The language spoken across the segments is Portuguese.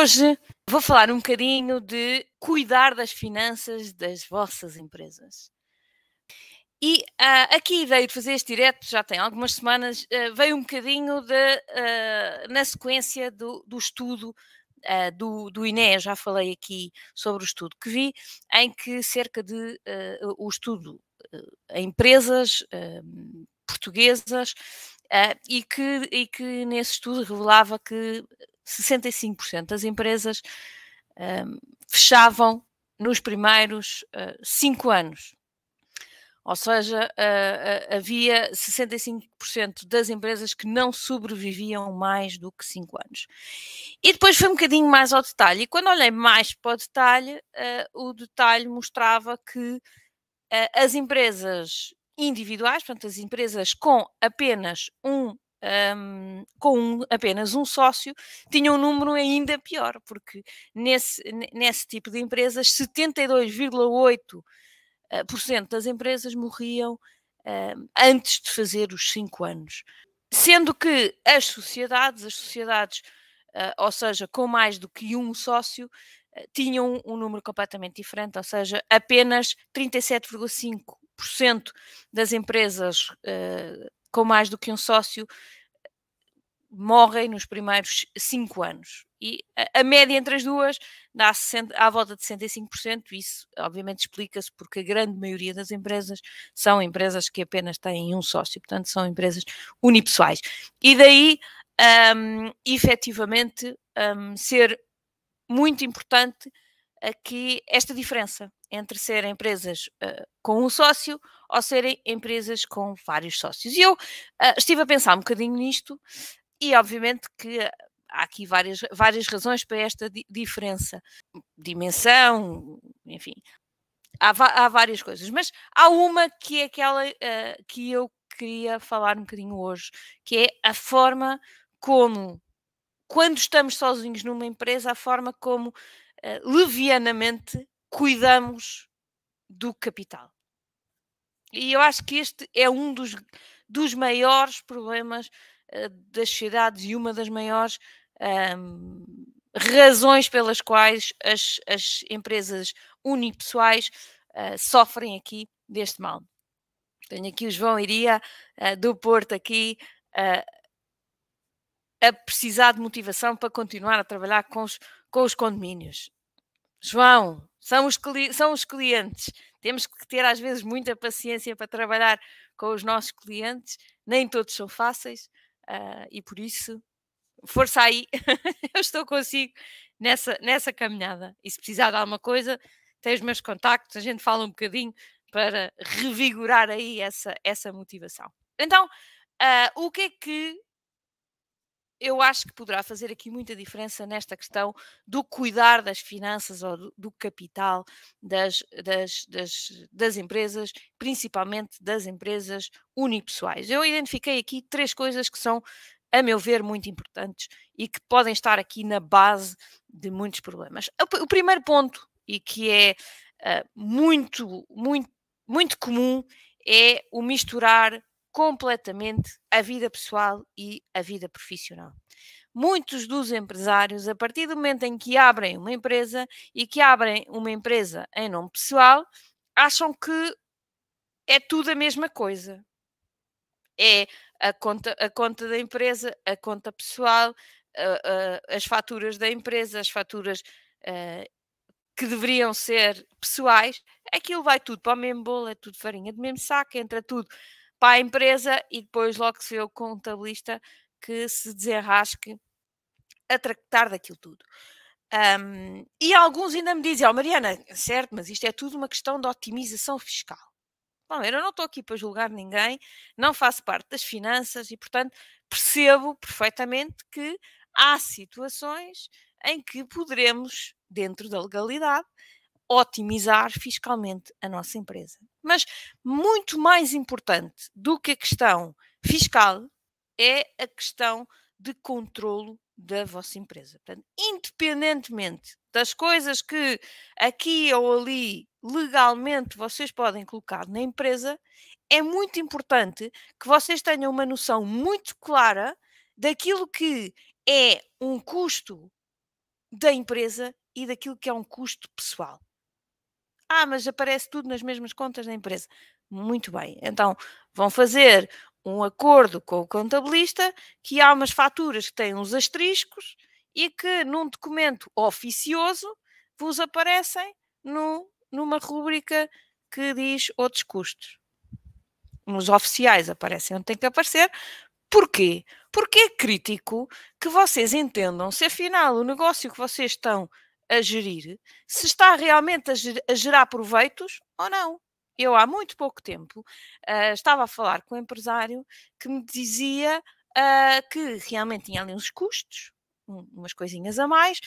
Hoje vou falar um bocadinho de cuidar das finanças das vossas empresas. E uh, aqui a ideia de fazer este direto, já tem algumas semanas, uh, veio um bocadinho de, uh, na sequência do, do estudo do, do INE, já falei aqui sobre o estudo que vi, em que cerca de o estudo em empresas portuguesas e, que, e que nesse estudo revelava que 65% das empresas fechavam nos primeiros cinco anos ou seja, uh, uh, havia 65% das empresas que não sobreviviam mais do que 5 anos. E depois foi um bocadinho mais ao detalhe. E quando olhei mais para o detalhe, uh, o detalhe mostrava que as empresas individuais, portanto, as empresas com apenas um um, com um, apenas um sócio, tinham um número ainda pior, porque nesse, nesse tipo de empresas, 72,8% uh, por cento das empresas morriam uh, antes de fazer os 5 anos. Sendo que as sociedades, as sociedades, uh, ou seja, com mais do que um sócio, tinham um número completamente diferente, ou seja, apenas 37,5% das empresas com mais do que um sócio morrem nos primeiros 5 anos. E a, a, média entre as duas dá à volta de 65%. Isso, obviamente, explica-se porque a grande maioria das empresas são empresas que apenas têm um sócio, portanto, são empresas unipessoais. E daí, um, efetivamente, um, ser muito importante aqui esta diferença entre serem empresas uh, com um sócio ou serem empresas com vários sócios. E eu uh, estive a pensar um bocadinho nisto e obviamente que há aqui várias, várias razões para esta di diferença. Dimensão, enfim, há, há, várias coisas, mas há uma que é aquela uh, que eu queria falar um bocadinho hoje, que é a forma como, quando estamos sozinhos numa empresa, a forma como uh, levianamente cuidamos do capital. E eu acho que este é um dos, dos maiores problemas uh, das sociedades e uma das maiores um, razões pelas quais as, as empresas unipessoais uh, sofrem aqui deste mal. Tenho aqui o João Iria uh, do Porto aqui a precisar de motivação para continuar a trabalhar com os, com os condomínios. João, são os, são os clientes. Temos que ter às vezes muita paciência para trabalhar com os nossos clientes. Nem todos são fáceis uh, e por isso força aí, eu estou consigo nessa, nessa caminhada. E se precisar de alguma coisa, tem os meus contactos, a gente fala um bocadinho para revigorar aí essa, essa motivação. Então, uh, o que é que eu acho que poderá fazer aqui muita diferença nesta questão do cuidar das finanças ou do, capital das, das, das, das, empresas, principalmente das empresas unipessoais. Eu identifiquei aqui três coisas que são a meu ver, muito importantes e que podem estar aqui na base de muitos problemas. O, primeiro ponto, e que é uh, muito, muito, muito comum, é o misturar completamente a vida pessoal e a vida profissional. Muitos dos empresários, a partir do momento em que abrem uma empresa e que abrem uma empresa em nome pessoal, acham que é tudo a mesma coisa. É a conta, a conta da empresa, a conta pessoal, as faturas da empresa, as faturas uh, que deveriam ser pessoais, aquilo vai tudo para o mesmo bolo, é tudo farinha do mesmo saco, entra tudo para a empresa e depois logo se vê o contabilista que se desenrasque a tratar daquilo tudo. Um, e alguns ainda me dizem, oh, Mariana, certo, mas isto é tudo uma questão de otimização fiscal. Bom, eu não estou aqui para julgar ninguém, não faço parte das finanças e, portanto, percebo perfeitamente que há situações em que poderemos, dentro da legalidade, otimizar fiscalmente a nossa empresa. Mas muito mais importante do que a questão fiscal é a questão de controlo da vossa empresa. Portanto, independentemente das coisas que aqui ou ali legalmente vocês podem colocar na empresa, é muito importante que vocês tenham uma noção muito clara daquilo que é um custo da empresa e daquilo que é um custo pessoal. Ah, mas aparece tudo nas mesmas contas da empresa. Muito bem. Então, vão fazer um acordo com o contabilista que há umas faturas que têm uns asteriscos e que num documento oficioso vos aparecem no, numa rúbrica que diz outros custos. Nos oficiais aparecem onde tem que aparecer. Porquê? Porque é crítico que vocês entendam se afinal o negócio que vocês estão a gerir, se está realmente a, gerar proveitos ou não. Eu, há muito pouco tempo, uh, estava a falar com um empresário que me dizia uh, que realmente tinha ali uns custos, um, umas coisinhas a mais,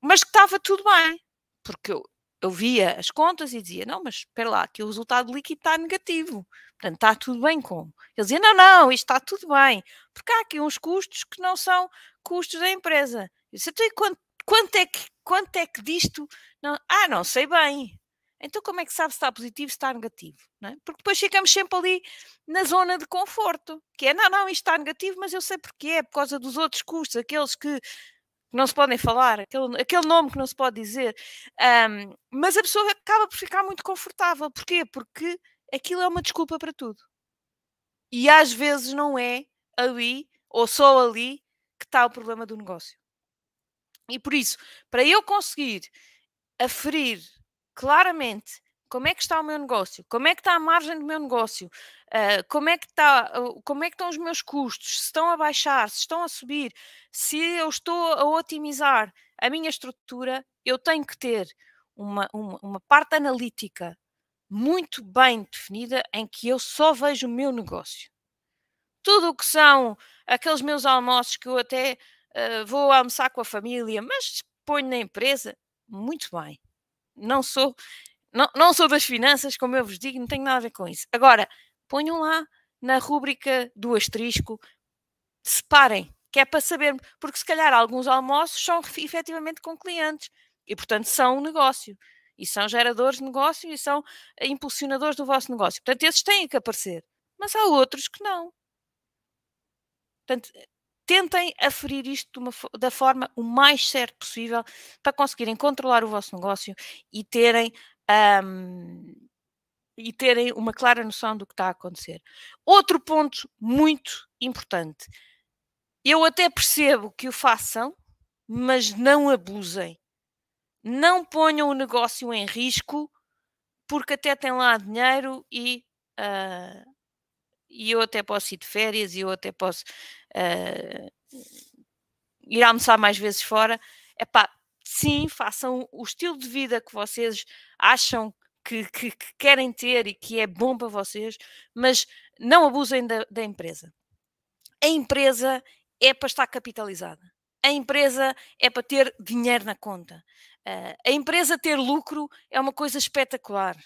mas que estava tudo bem. Porque eu, eu via as contas e dizia: Não, mas espera lá, que o resultado líquido está negativo. Portanto, está tudo bem como? Ele dizia: Não, não, isto está tudo bem. Porque há aqui uns custos que não são custos da empresa. Eu disse: Então, e quanto, quanto, é, que, quanto é que disto? Não? Ah, não sei bem. Então, como é que sabe se está positivo, se está negativo? É? Porque depois ficamos sempre ali na zona de conforto, que é não, não, isto está negativo, mas eu sei porque é, por causa dos outros custos, aqueles que não se podem falar, aquele, aquele nome que não se pode dizer. Um, mas a pessoa acaba por ficar muito confortável. Porquê? Porque aquilo é uma desculpa para tudo. E às vezes não é ali, ou só ali, que está o problema do negócio. E por isso, para eu conseguir aferir claramente como é que está o meu negócio, como é que está a margem do meu negócio, uh, como, é que está, uh, como é que estão os meus custos, se estão a baixar, se estão a subir, se eu estou a otimizar a minha estrutura, eu tenho que ter uma, uma, uma parte analítica muito bem definida em que eu só vejo o meu negócio. Tudo o que são aqueles meus almoços que eu até uh, vou almoçar com a família, mas ponho na empresa, muito bem. Não sou não, não sou das finanças, como eu vos digo, não tenho nada a ver com isso. Agora, ponham lá na rúbrica do asterisco, separem, que é para saber, porque se calhar alguns almoços são efetivamente com clientes e, portanto, são um negócio. E são geradores de negócio e são impulsionadores do vosso negócio. Portanto, esses têm que aparecer. Mas há outros que não. Portanto, tentem aferir isto uma, da forma o mais certo possível para conseguirem controlar o vosso negócio e terem um, e terem uma clara noção do que está a acontecer. Outro ponto muito importante. Eu até percebo que o façam, mas não abusem. Não ponham o negócio em risco, porque até têm lá dinheiro e, uh, e eu até posso ir de férias e eu até posso uh, ir almoçar mais vezes fora. Epá, sim, façam o estilo de vida que vocês acham que, que, que, querem ter e que é bom para vocês, mas não abusem da, da empresa. A empresa é para estar capitalizada. A empresa é para ter dinheiro na conta. Uh, a empresa ter lucro é uma coisa espetacular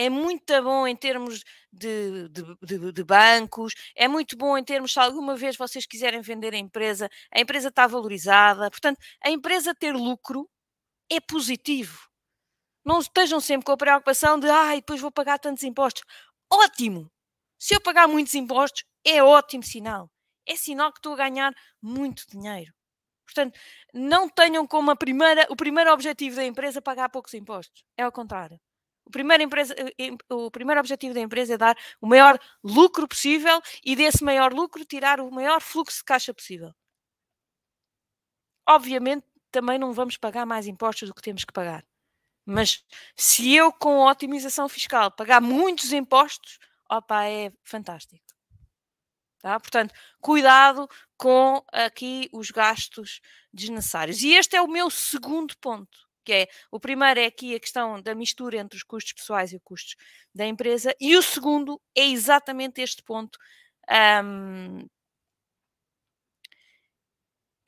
é muito bom em termos de, de, de, de, bancos, é muito bom em termos, se alguma vez vocês quiserem vender a empresa, a empresa está valorizada. Portanto, a empresa ter lucro é positivo. Não estejam sempre com a preocupação de, ah, depois vou pagar tantos impostos. Ótimo! Se eu pagar muitos impostos, é ótimo sinal. É sinal que estou a ganhar muito dinheiro. Portanto, não tenham como primeira, o primeiro objetivo da empresa pagar poucos impostos. É ao contrário. O primeiro, empresa, eh, o primeiro objetivo da empresa é dar o maior lucro possível e desse maior lucro tirar o maior fluxo de caixa possível. Obviamente, também não vamos pagar mais impostos do que temos que pagar. Mas se eu, com a otimização fiscal, pagar muitos impostos, opa, é fantástico. Tá? Portanto, cuidado com aqui os gastos desnecessários. E este é o meu segundo ponto que é o primeiro é aqui a questão da mistura entre os custos pessoais e os custos da empresa, e o segundo é exatamente este ponto um,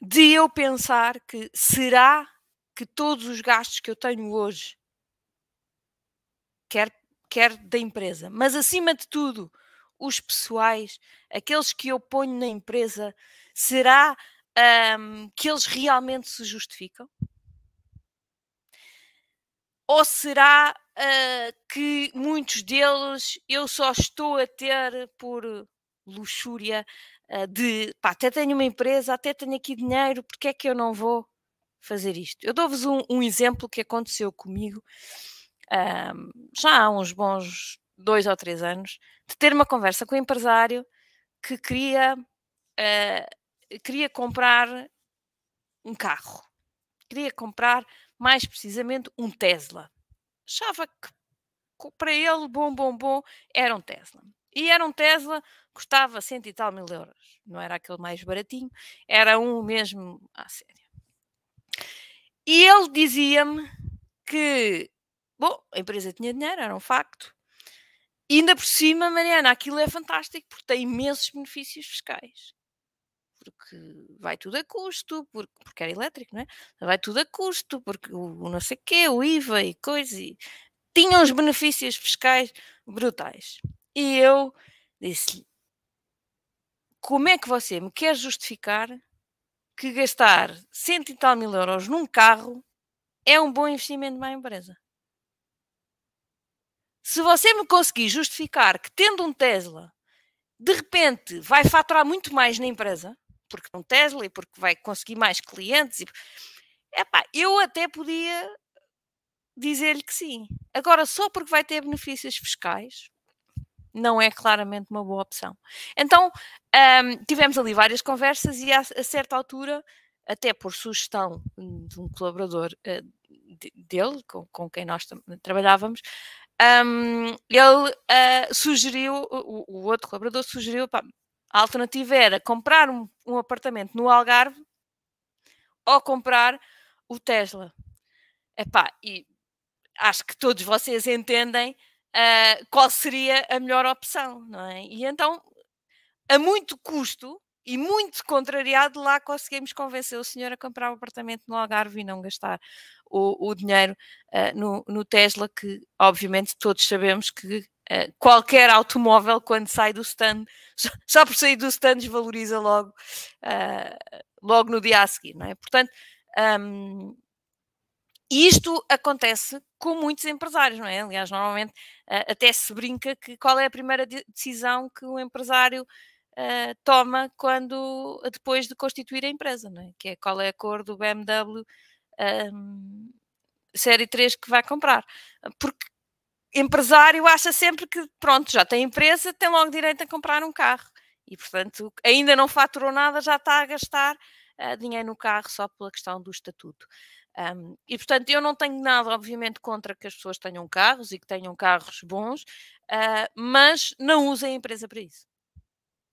de eu pensar que será que todos os gastos que eu tenho hoje, quer, quer da empresa, mas acima de tudo, os pessoais, aqueles que eu ponho na empresa, será um, que eles realmente se justificam? Ou será uh, que muitos deles eu só estou a ter por luxúria uh, de pá, até tenho uma empresa, até tenho aqui dinheiro, porque é que eu não vou fazer isto. Eu dou-vos um, um, exemplo que aconteceu comigo um, já há uns bons dois ou três anos, de ter uma conversa com um empresário que queria, uh, queria comprar um carro. Queria comprar, mais precisamente, um Tesla. Achava que para ele, bom, bom, bom, era um Tesla. E era um Tesla, custava cento e tal mil euros. Não era aquele mais baratinho, era um mesmo à sério. E ele dizia-me que, bom, a empresa tinha dinheiro, era um facto. E ainda por cima, Mariana, aquilo é fantástico porque tem imensos benefícios fiscais. Porque vai tudo a custo, porque, porque era elétrico, não é? Vai tudo a custo, porque o, o não sei o quê, o IVA e coisa. E tinha uns benefícios fiscais brutais. E eu disse-lhe: como é que você me quer justificar que gastar cento e tal mil euros num carro é um bom investimento para a empresa? Se você me conseguir justificar que tendo um Tesla, de repente vai faturar muito mais na empresa, porque um Tesla e porque vai conseguir mais clientes, e... Epá, eu até podia dizer-lhe que sim. Agora, só porque vai ter benefícios fiscais, não é claramente uma boa opção. Então, um, tivemos ali várias conversas e a, a, certa altura, até por sugestão de um colaborador uh, de, dele, com, com, quem nós trabalhávamos, um, ele uh, sugeriu, o, o, outro colaborador sugeriu, pá, a alternativa era comprar um, um apartamento no Algarve ou comprar o Tesla. Epá, e acho que todos vocês entendem uh, qual seria a melhor opção, não é? E então, a muito custo e muito contrariado, lá conseguimos convencer o senhor a comprar um apartamento no Algarve e não gastar o, o dinheiro uh, no, no, Tesla, que obviamente todos sabemos que uh, qualquer automóvel, quando sai do stand, só, por sair do stand, desvaloriza logo, logo no dia a seguir, não é? Portanto, um, e isto acontece com muitos empresários, não é? Aliás, normalmente uh, até se brinca que qual é a primeira decisão que o empresário uh, toma quando depois de constituir a empresa, não é? Que é qual é a cor do BMW um, série 3 que vai comprar. Porque empresário acha sempre que, pronto, já tem empresa, tem logo direito a comprar um carro. E, portanto, ainda não faturou nada, já está a gastar uh, dinheiro no carro só pela questão do estatuto. Um, e portanto, eu não tenho nada, obviamente, contra que as pessoas tenham carros e que tenham carros bons, uh, mas não usem a empresa para isso.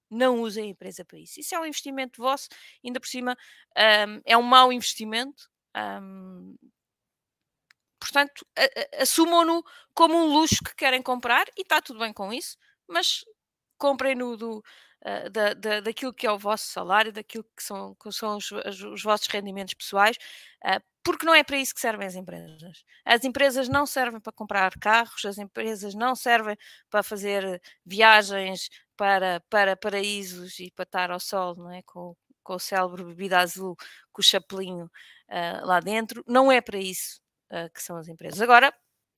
Não usem a empresa para isso. Isso é um investimento vosso, ainda por cima um, é um mau investimento. Um, portanto, assumam-no como um luxo que querem comprar e está tudo bem com isso, mas comprem-no do, uh, da, da, daquilo que é o vosso salário, daquilo que são, que são os, os, vossos rendimentos pessoais, uh, porque não é para isso que servem as empresas. As empresas não servem para comprar carros, as empresas não servem para fazer viagens para, para paraísos e para estar ao sol, não é? Com, com o célebre bebida azul, com o chapelinho uh, lá dentro. Não é para isso uh, que são as empresas. Agora,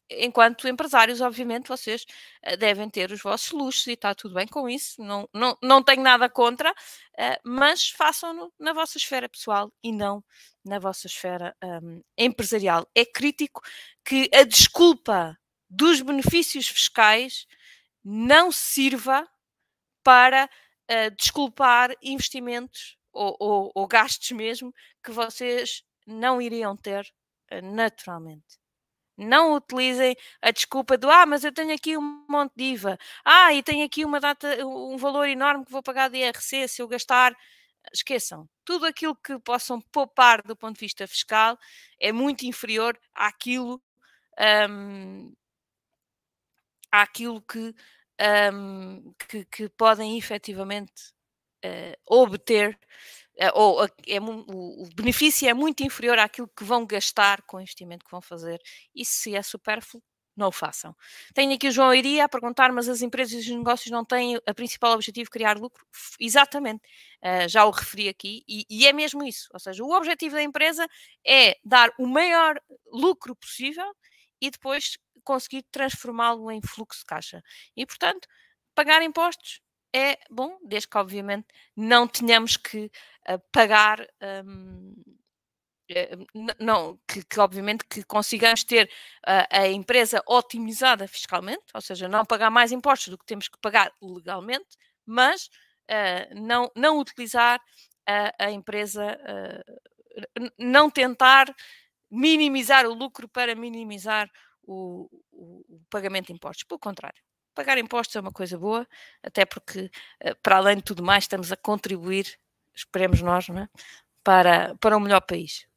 enquanto empresários, obviamente, vocês uh, devem ter os vossos luxos e está tudo bem com isso, não, não, não tenho nada contra, uh, mas façam-no na vossa esfera pessoal e não na vossa esfera um, empresarial. É crítico que a desculpa dos benefícios fiscais não sirva para uh, desculpar investimentos ou, ou, ou gastos mesmo que vocês não iriam ter naturalmente. Não utilizem a desculpa do ah, mas eu tenho aqui um monte de IVA, ah, e tenho aqui uma data, um valor enorme que vou pagar de IRC se eu gastar. Esqueçam, tudo aquilo que possam poupar do ponto de vista fiscal é muito inferior àquilo, um, àquilo que, um, que, que, podem efetivamente uh, obter ou é, o, benefício é muito inferior àquilo que vão gastar com o investimento que vão fazer. E se é supérfluo, não o façam. Tenho aqui o João Iria a perguntar, mas as empresas e os negócios não têm a principal objetivo criar lucro? Exatamente, uh, já o referi aqui, e, e, é mesmo isso. Ou seja, o objetivo da empresa é dar o maior lucro possível e depois conseguir transformá-lo em fluxo de caixa. E, portanto, pagar impostos é bom, desde que obviamente não tenhamos que uh, pagar um, eh, não, que, que, obviamente que consigamos ter a, a, empresa otimizada fiscalmente, ou seja, não pagar mais impostos do que temos que pagar legalmente, mas uh, não, não utilizar a, empresa, uh, não tentar minimizar o lucro para minimizar o, o, o, pagamento de impostos. Pelo contrário, pagar impostos é uma coisa boa, até porque, uh, para além de tudo mais, estamos a contribuir, esperemos nós, é? para, para um melhor país.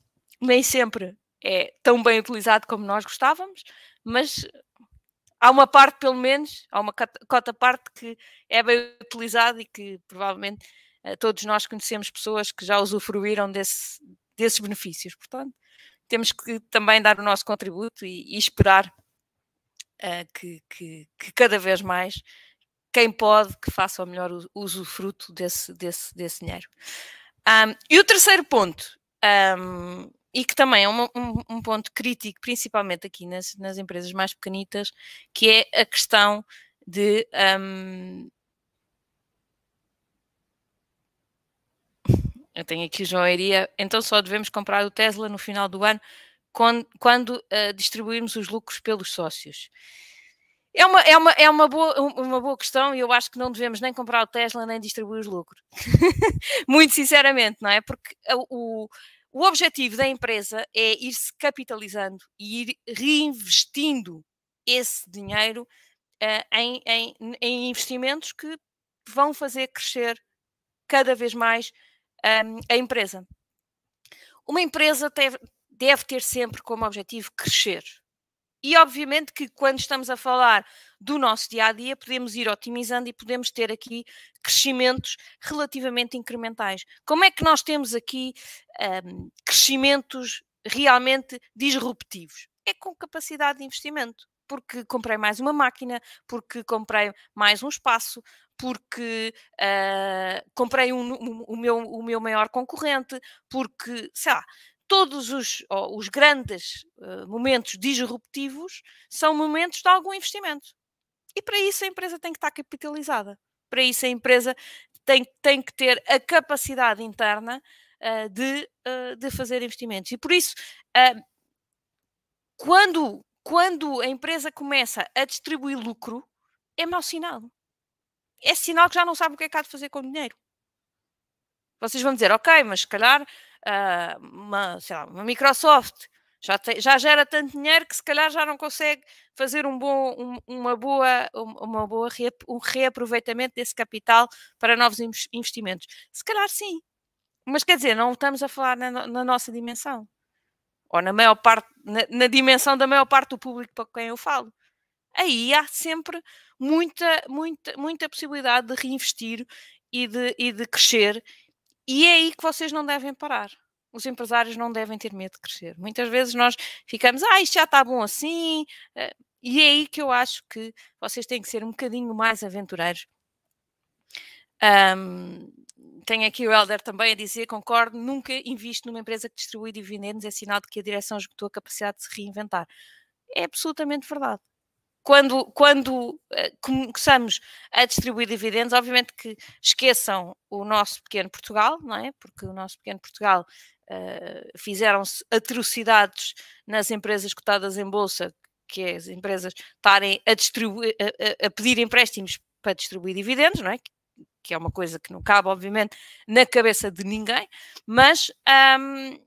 Nem sempre é tão bem utilizado como nós gostávamos, mas há uma parte, pelo menos, há uma cota parte que é bem utilizada e que provavelmente uh, todos nós conhecemos pessoas que já usufruíram desse, desses benefícios. Portanto, temos que também dar o nosso contributo e, e esperar uh, que, que, que, cada vez mais quem pode que faça o melhor usufruto desse, desse, desse dinheiro. Um, e o terceiro ponto, um, e que também é um, um, ponto crítico, principalmente aqui nas, nas, empresas mais pequenitas, que é a questão de eu tenho aqui o João Iria, então só devemos comprar o Tesla no final do ano quando, quando uh, distribuirmos os lucros pelos sócios. É uma, é, uma, é uma, boa, uma boa questão e eu acho que não devemos nem comprar o Tesla nem distribuir os lucros. Muito sinceramente, não é? Porque o, o objetivo da empresa é ir-se capitalizando e ir reinvestindo esse dinheiro uh, em, em, em investimentos que vão fazer crescer cada vez mais um, a empresa. Uma empresa deve ter sempre como objetivo crescer. E obviamente que quando estamos a falar do nosso dia a dia, podemos ir otimizando e podemos ter aqui crescimentos relativamente incrementais. Como é que nós temos aqui um, crescimentos realmente disruptivos? É com capacidade de investimento porque comprei mais uma máquina, porque comprei mais um espaço, porque uh, comprei um, um, o, meu, o meu maior concorrente, porque, sei lá, todos os, oh, os grandes uh, momentos disruptivos são momentos de algum investimento. E para isso a empresa tem que estar capitalizada. Para isso a empresa tem, tem que ter a capacidade interna uh, de, de fazer investimentos. E por isso, quando quando a empresa começa a distribuir lucro, é mau sinal. É sinal que já não sabe o que é que há de fazer com o dinheiro. Vocês vão dizer, ok, mas se calhar uh, uma, lá, uma, Microsoft já, te, já gera tanto dinheiro que se calhar já não consegue fazer um bom, um, uma boa, uma boa um reaproveitamento desse capital para novos investimentos. Se calhar sim. Mas quer dizer, não estamos a falar na, na nossa dimensão ou na maior parte, na, na, dimensão da maior parte do público para quem eu falo. Aí há sempre muita, muita, muita possibilidade de reinvestir e de, e de crescer, e é aí que vocês não devem parar. Os empresários não devem ter medo de crescer. Muitas vezes nós ficamos, ah, isto já está bom assim, eh, e é aí que eu acho que vocês têm que ser um bocadinho mais aventureiros. Um, tem aqui o Helder também a dizer, concordo, nunca invisto numa empresa que distribui dividendos, é sinal de que a direção esgotou a capacidade de se reinventar. É absolutamente verdade. Quando, quando uh, começamos a distribuir dividendos, obviamente que esqueçam o nosso pequeno Portugal, não é? Porque o nosso pequeno Portugal uh, fizeram-se atrocidades nas empresas cotadas em bolsa, que é as empresas estarem a, a, a, a pedir empréstimos para distribuir dividendos, não é? que é uma coisa que não cabe, obviamente, na cabeça de ninguém, mas um,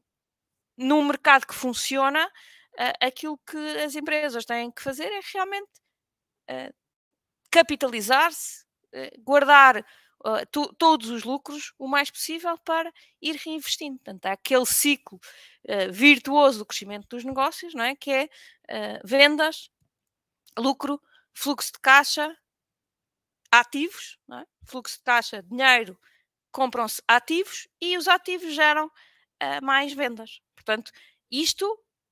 num mercado que funciona, aquilo que as empresas têm que fazer é realmente uh, capitalizar-se, uh, guardar todos os lucros o mais possível para ir reinvestindo. Portanto, há aquele ciclo virtuoso do crescimento dos negócios, não é? que é vendas, lucro, fluxo de caixa, ativos, é? fluxo de taxa, dinheiro, compram-se ativos e os ativos geram uh, mais vendas. Portanto, isto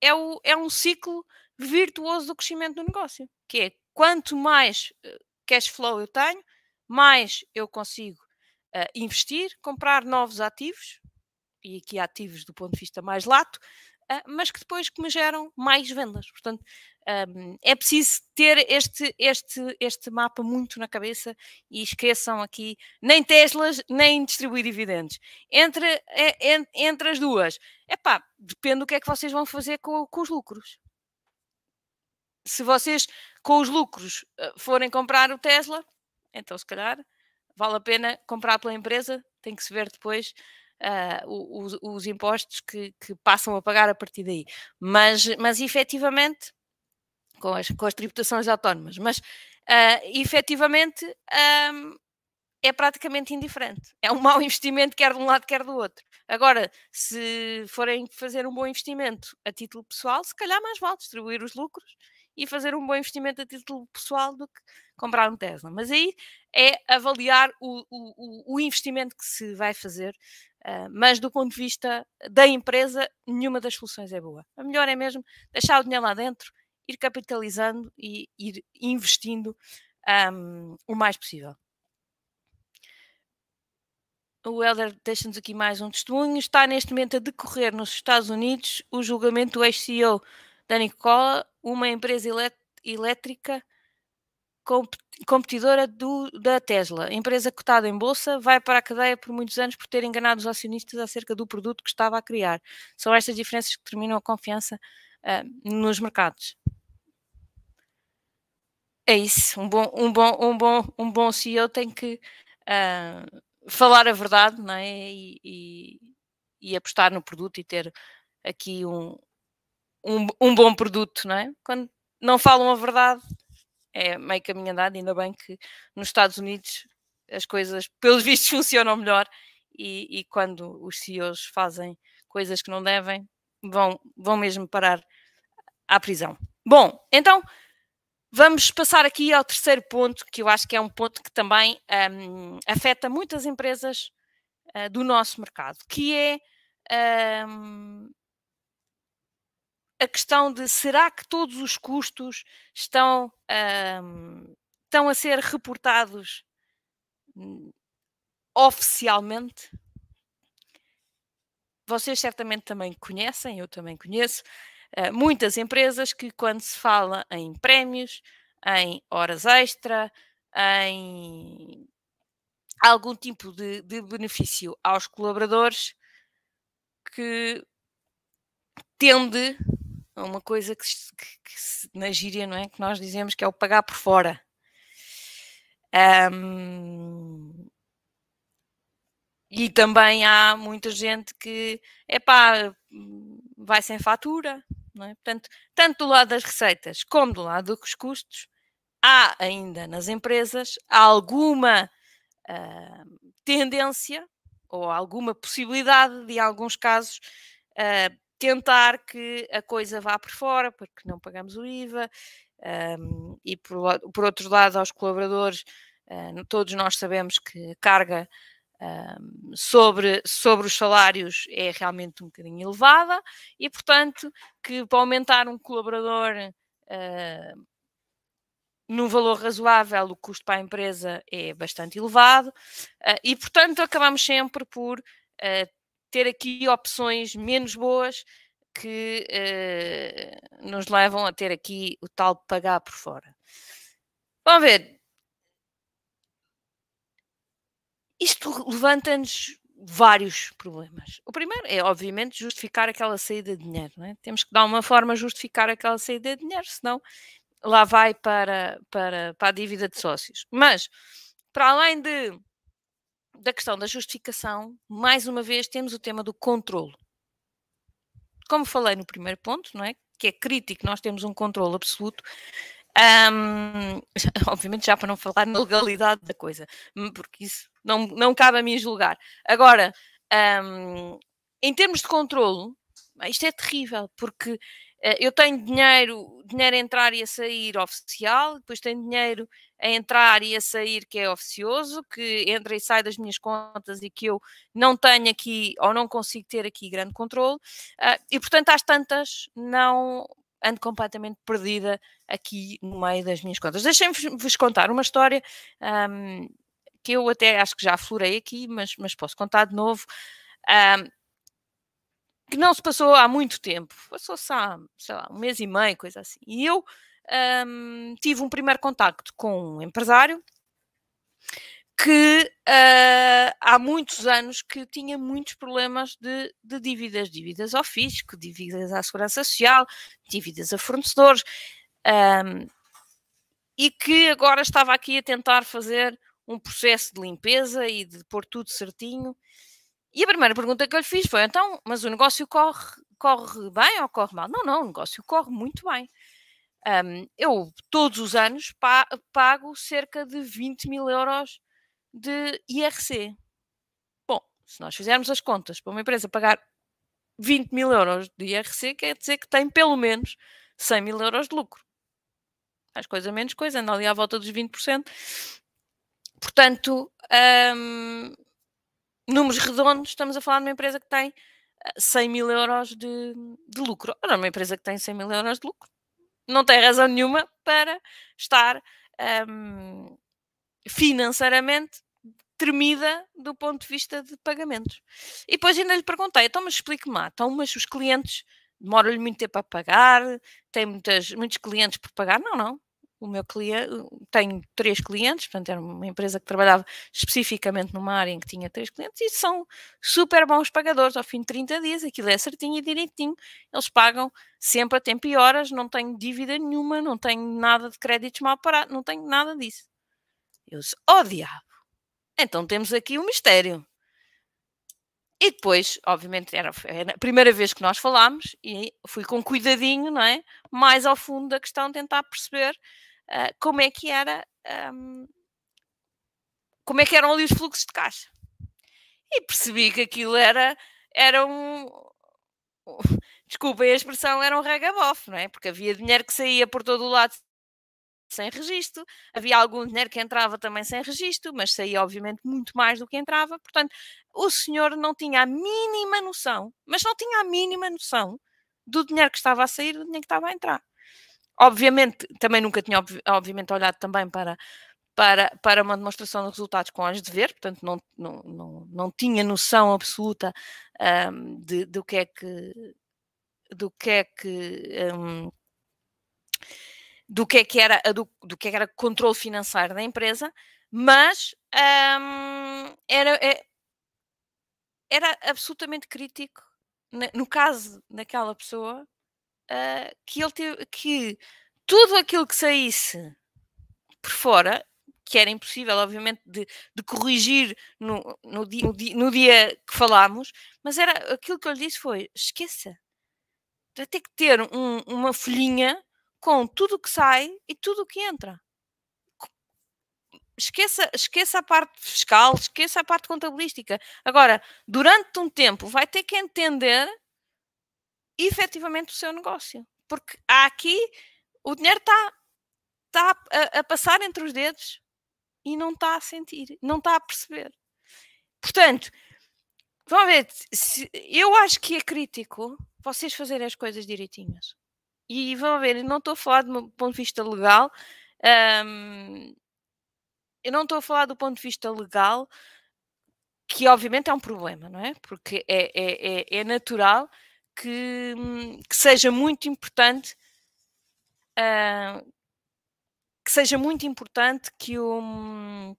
é, o, é um ciclo virtuoso do crescimento do negócio, que é quanto mais uh, cash flow eu tenho, mais eu consigo uh, investir, comprar novos ativos, e aqui ativos do ponto de vista mais lato, uh, mas que depois que me geram mais vendas. Portanto, um, é preciso ter este, este, este mapa muito na cabeça e esqueçam aqui nem Teslas, nem distribuir dividendos. Entre, entre as duas, é pá, depende do que é que vocês vão fazer com, com os lucros. Se vocês, com os lucros, eh, forem comprar o Tesla, então se calhar vale a pena comprar pela empresa, tem que se ver depois uh, os, os, impostos que, que, passam a pagar a partir daí. Mas, mas efetivamente, com as, com as tributações autónomas, mas uh, efetivamente um, é praticamente indiferente. É um mau investimento, quer de um lado, quer do outro. Agora, se forem fazer um bom investimento a título pessoal, se calhar mais vale distribuir os lucros e fazer um bom investimento a título pessoal do que comprar um Tesla. Mas aí é avaliar o, o, o investimento que se vai fazer, uh, mas do ponto de vista da empresa, nenhuma das soluções é boa. A melhor é mesmo deixar o dinheiro lá dentro ir capitalizando e ir investindo um, o mais possível. O Helder deixa-nos aqui mais um testemunho. Está neste momento a decorrer nos Estados Unidos o julgamento do ex-CEO da Nikola, uma empresa elétrica competidora do, da Tesla. Empresa cotada em bolsa vai para a cadeia por muitos anos por ter enganado os acionistas acerca do produto que estava a criar. São estas diferenças que determinam a confiança uh, nos mercados. É isso. Um bom, um bom, um bom, um bom CEO tem que uh, falar a verdade não é? E, e, e, apostar no produto e ter aqui um, um, um bom produto, não é? Quando não falam a verdade, é meio caminho andado, ainda bem que nos Estados Unidos as coisas, pelos vistos, funcionam melhor e, e, quando os CEOs fazem coisas que não devem, vão, vão mesmo parar à prisão. Bom, então Vamos passar aqui ao terceiro ponto, que eu acho que é um ponto que também um, afeta muitas empresas uh, do nosso mercado, que é um, a questão de será que todos os custos estão, um, estão a ser reportados hum, oficialmente? Vocês certamente também conhecem, eu também conheço, uh, muitas empresas que, quando se fala em prémios, em horas extra, em algum tipo de, de benefício aos colaboradores, que tende a uma coisa que, que, que, na gíria, não é? Que nós dizemos que é o pagar por fora. Um, e também há muita gente que, é vai sem fatura, não é? Portanto, tanto do lado das receitas como do lado dos custos, há ainda nas empresas alguma uh, tendência ou alguma possibilidade de, em alguns casos, uh, tentar que a coisa vá por fora, porque não pagamos o IVA, um, e por, por outro lado, aos colaboradores, uh, todos nós sabemos que a carga sobre, sobre os salários é realmente um bocadinho elevada e, portanto, que para aumentar um colaborador uh, num valor razoável, o custo para a empresa é bastante elevado uh, e, portanto, acabamos sempre por uh, ter aqui opções menos boas que nos levam a ter aqui o tal pagar por fora. Vamos ver, Isto levanta-nos vários problemas. O primeiro é, obviamente, justificar aquela saída de dinheiro. É? Temos que dar uma forma a justificar aquela saída de dinheiro, senão lá vai para, para, para a dívida de sócios. Mas, para além de, da questão da justificação, mais uma vez temos o tema do controlo. Como falei no primeiro ponto, não é? que é crítico, nós temos um controle absoluto um, obviamente, já para não falar na legalidade da coisa, hum, porque isso não, não cabe a mim julgar. Agora, um, em termos de controlo, isto é terrível, porque uh, eu tenho dinheiro, dinheiro a entrar e a sair oficial, depois tenho dinheiro a entrar e a sair que é oficioso, que entra e sai das minhas contas e que eu não tenho aqui ou não consigo ter aqui grande controle, uh, e portanto às tantas não ando completamente perdida aqui no meio das minhas contas. Deixem-vos contar uma história um, que eu até acho que já aflorei aqui, mas, mas posso contar de novo. Um, que não se passou há muito tempo, passou-se há, sei lá, um mês e meio, coisa assim. E eu um, tive um primeiro contacto com um empresário que uh, há muitos anos que tinha muitos problemas de, de, dívidas, dívidas ao fisco, dívidas à segurança social, dívidas a fornecedores, um, e que agora estava aqui a tentar fazer um processo de limpeza e de pôr tudo certinho. E a primeira pergunta que eu lhe fiz foi: então, mas o negócio corre, corre bem ou corre mal? Não, não, o negócio corre muito bem. Um, eu, todos os anos, pago cerca de 20 mil euros de IRC. Bom, se nós fizermos as contas para uma empresa pagar 20 mil euros de IRC, quer dizer que tem pelo menos 100 mil euros de lucro. Mais coisa, menos coisa, anda ali à volta dos 20%. Portanto, um, números redondos, estamos a falar de uma empresa que tem 100 mil euros de, de lucro. Ora, uma empresa que tem 100 mil euros de lucro não tem razão nenhuma para estar um, financeiramente tremida do ponto de vista de pagamentos. E depois ainda lhe perguntei, então mas explique-me lá, então mas os clientes demoram-lhe muito tempo a pagar, tem muitas, muitos clientes por pagar? Não, não. O meu cliente, tenho três clientes, portanto era uma empresa que trabalhava especificamente numa área em que tinha três clientes e são super bons pagadores. Ao fim de 30 dias, aquilo é certinho e direitinho. Eles pagam sempre a tempo e horas, não tenho dívida nenhuma, não tenho nada de créditos mal parados, não tenho nada disso. Eu disse, oh diabo, então temos aqui um mistério. E depois, obviamente, era, a primeira vez que nós falámos e fui com cuidadinho, não é? Mais ao fundo da questão, tentar perceber uh, como é que era, um, como é que eram ali os fluxos de caixa. E percebi que aquilo era, era um, desculpem a expressão, era um regabof, não é? Porque havia dinheiro que saía por todo o lado sem registro, havia algum dinheiro que entrava também sem registro, mas saía obviamente muito mais do que entrava, portanto, o senhor não tinha a mínima noção, mas não tinha a mínima noção do dinheiro que estava a sair, do dinheiro que estava a entrar. Obviamente, também nunca tinha, obviamente, olhado também para, para, para uma demonstração de resultados com olhos de ver, portanto, não, não, não, não tinha noção absoluta um, de, do que é que do que é que um, do que é que era do, do que, é que era controle financeiro da empresa, mas um, era, é, era absolutamente crítico no caso daquela pessoa uh, que ele teve que tudo aquilo que saísse por fora que era impossível, obviamente, de, de corrigir no, no, dia, no, no, dia, que falámos, mas era aquilo que eu lhe disse foi: esqueça, vai ter que ter um, uma folhinha com tudo o que sai e tudo o que entra. Esqueça, esqueça a parte fiscal, esqueça a parte contabilística. Agora, durante um tempo, vai ter que entender efetivamente o seu negócio. Porque aqui, o dinheiro está tá a, a passar entre os dedos e não está a sentir, não está a perceber. Portanto, vamos ver, eu acho que é crítico vocês fazerem as coisas direitinhas. E vão ver, não estou a falar do ponto de vista legal, um, eu não estou a falar do ponto de vista legal, que obviamente é um problema, não é? Porque é, é, é, é natural que, que, seja muito importante uh, que seja muito importante que o uh,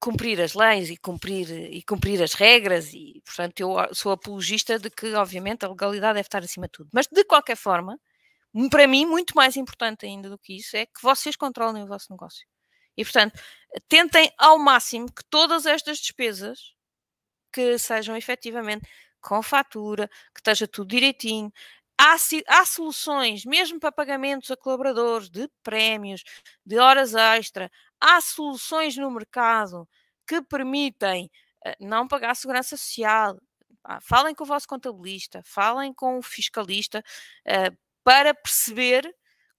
cumprir as leis e cumprir, e cumprir as regras, e portanto eu sou apologista de que, obviamente, a legalidade deve estar acima de tudo. Mas de qualquer forma, para mim, muito mais importante ainda do que isso é que vocês controlem o vosso negócio. E portanto, tentem ao máximo que todas estas despesas que sejam efetivamente com fatura, que esteja tudo direitinho. Há, há soluções, mesmo para pagamentos a colaboradores, de prémios, de horas extra, há soluções no mercado que permitem uh, não pagar a segurança social. Falem com o vosso contabilista, falem com o fiscalista uh, para perceber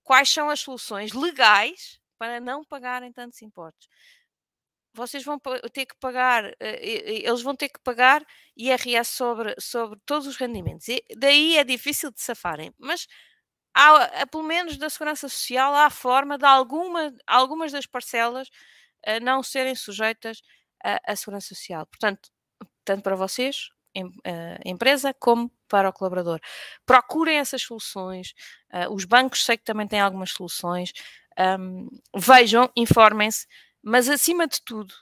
quais são as soluções legais para não pagarem tantos impostos. Vocês vão ter que pagar, uh, eles vão ter que pagar IRS sobre, sobre todos os rendimentos. E daí é difícil de safarem, mas há, pelo menos da Segurança Social, há forma de alguma, algumas das parcelas uh, não serem sujeitas à Segurança Social. Portanto, tanto para vocês empresa como para o colaborador. Procurem essas soluções. Uh, os bancos sei que também têm algumas soluções. Um, vejam, informem-se, mas acima de tudo,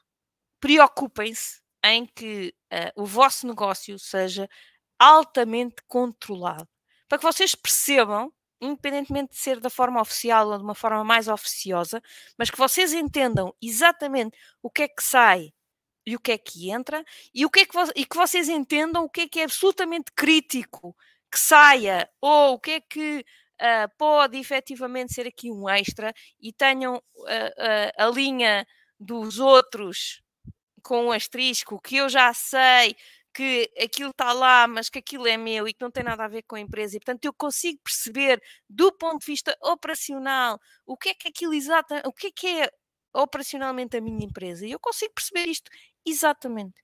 preocupem-se em que uh, o vosso negócio seja altamente controlado. Para que vocês percebam, independentemente de ser da forma oficial ou de uma forma mais oficiosa, mas que vocês entendam exatamente o que é que sai e o que é que entra e, o que é que e que vocês entendam o que é que é absolutamente crítico que saia ou o que é que uh, pode efetivamente ser aqui um extra e tenham uh, uh, a linha dos outros com um asterisco que eu já sei que aquilo está lá, mas que aquilo é meu e que não tem nada a ver com a empresa, e portanto eu consigo perceber do ponto de vista operacional o que é que aquilo exata, o que é que é operacionalmente a minha empresa, e eu consigo perceber isto Exatamente.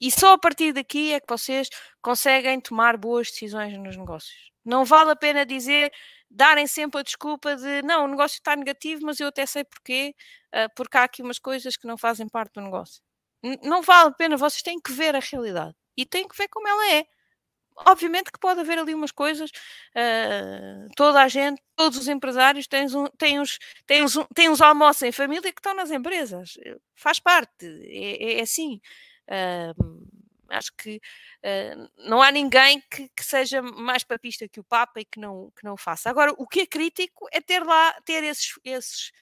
E só a partir daqui é que vocês conseguem tomar boas decisões nos negócios. Não vale a pena dizer, darem sempre a desculpa de não, o negócio está negativo, mas eu até sei porquê, uh, porque há aqui umas coisas que não fazem parte do negócio. Não vale a pena, vocês têm que ver a realidade e têm que ver como ela é. Obviamente que pode haver ali umas coisas, uh, toda a gente, todos os empresários têm, têm, uns, têm, uns, têm uns almoços em família que estão nas empresas, faz parte, é, é, é assim. Uh, acho que uh, não há ninguém que, que, seja mais papista que o Papa e que não, que não faça. Agora, o que é crítico é ter lá, ter esses, esses,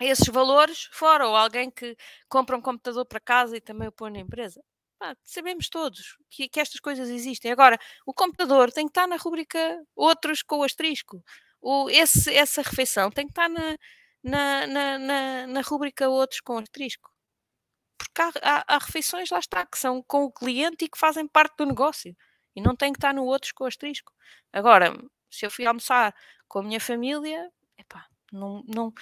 esses valores fora, ou alguém que compra um computador para casa e também o põe na empresa. Pá, sabemos todos que, que, estas coisas existem. Agora, o computador tem que estar na rubrica outros com o asterisco. O, esse, essa refeição tem que estar na, na, na, na, na rubrica outros com asterisco. Porque há, há, há, refeições, lá está, que são com o cliente e que fazem parte do negócio. E não tem que estar no outros com asterisco. Agora, se eu fui almoçar com a minha família, epá, não, não,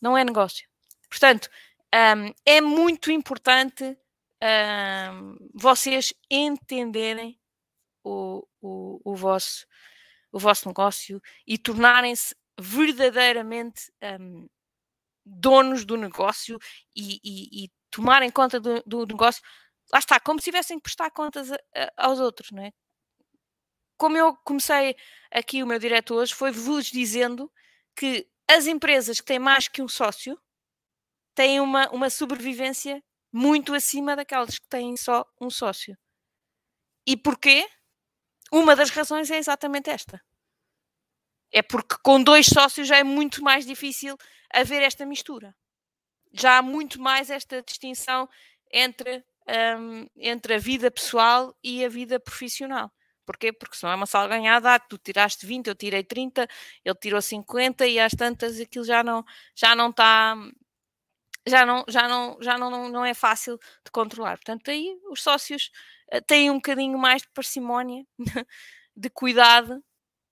não é negócio. Portanto, um, é muito importante uh, vocês entenderem o, o, o, vosso, o vosso negócio e tornarem-se verdadeiramente um, donos do negócio e, e, e, tomarem conta do, do, negócio. Lá está, como se tivessem que prestar contas a, a, aos outros, não é? Como eu comecei aqui o meu direto hoje, foi vos dizendo que as empresas que têm mais que um sócio têm uma, uma sobrevivência muito acima daquelas que têm só um sócio. E porquê? Uma das razões é exatamente esta. É porque com dois sócios já é muito mais difícil haver esta mistura. Já há muito mais esta distinção entre, um, entre a vida pessoal e a vida profissional. Porquê? Porque senão é uma sala ganhada, ah, tu tiraste 20, eu tirei 30, ele tirou 50 e às tantas aquilo já não, já não está já não, já não, já não, não é fácil de controlar. Portanto, aí os sócios uh, têm um bocadinho mais de parcimónia, de cuidado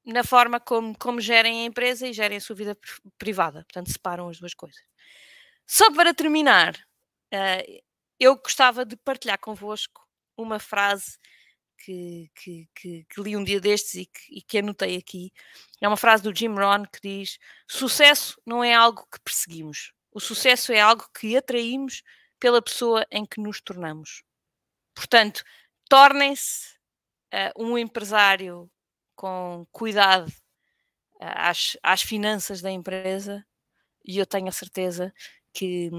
na forma como, como gerem a empresa e gerem a sua vida privada. Portanto, separam as duas coisas. Só para terminar, uh, eu gostava de partilhar convosco uma frase que, que, que, que, li um dia destes e que, e que anotei aqui. É uma frase do Jim Rohn que diz: Sucesso não é algo que perseguimos, o sucesso é algo que atraímos pela pessoa em que nos tornamos. Portanto, tornem-se uh, um empresário com cuidado uh, às, às finanças da empresa e eu tenho a certeza que,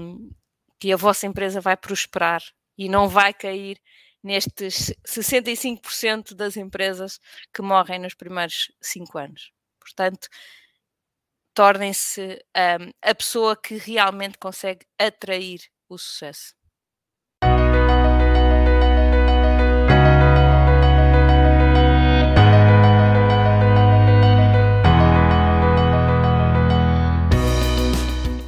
que a vossa empresa vai prosperar e não vai cair nestes 65% das empresas que morrem nos primeiros 5 anos. Portanto, tornem-se um, a pessoa que realmente consegue atrair o sucesso.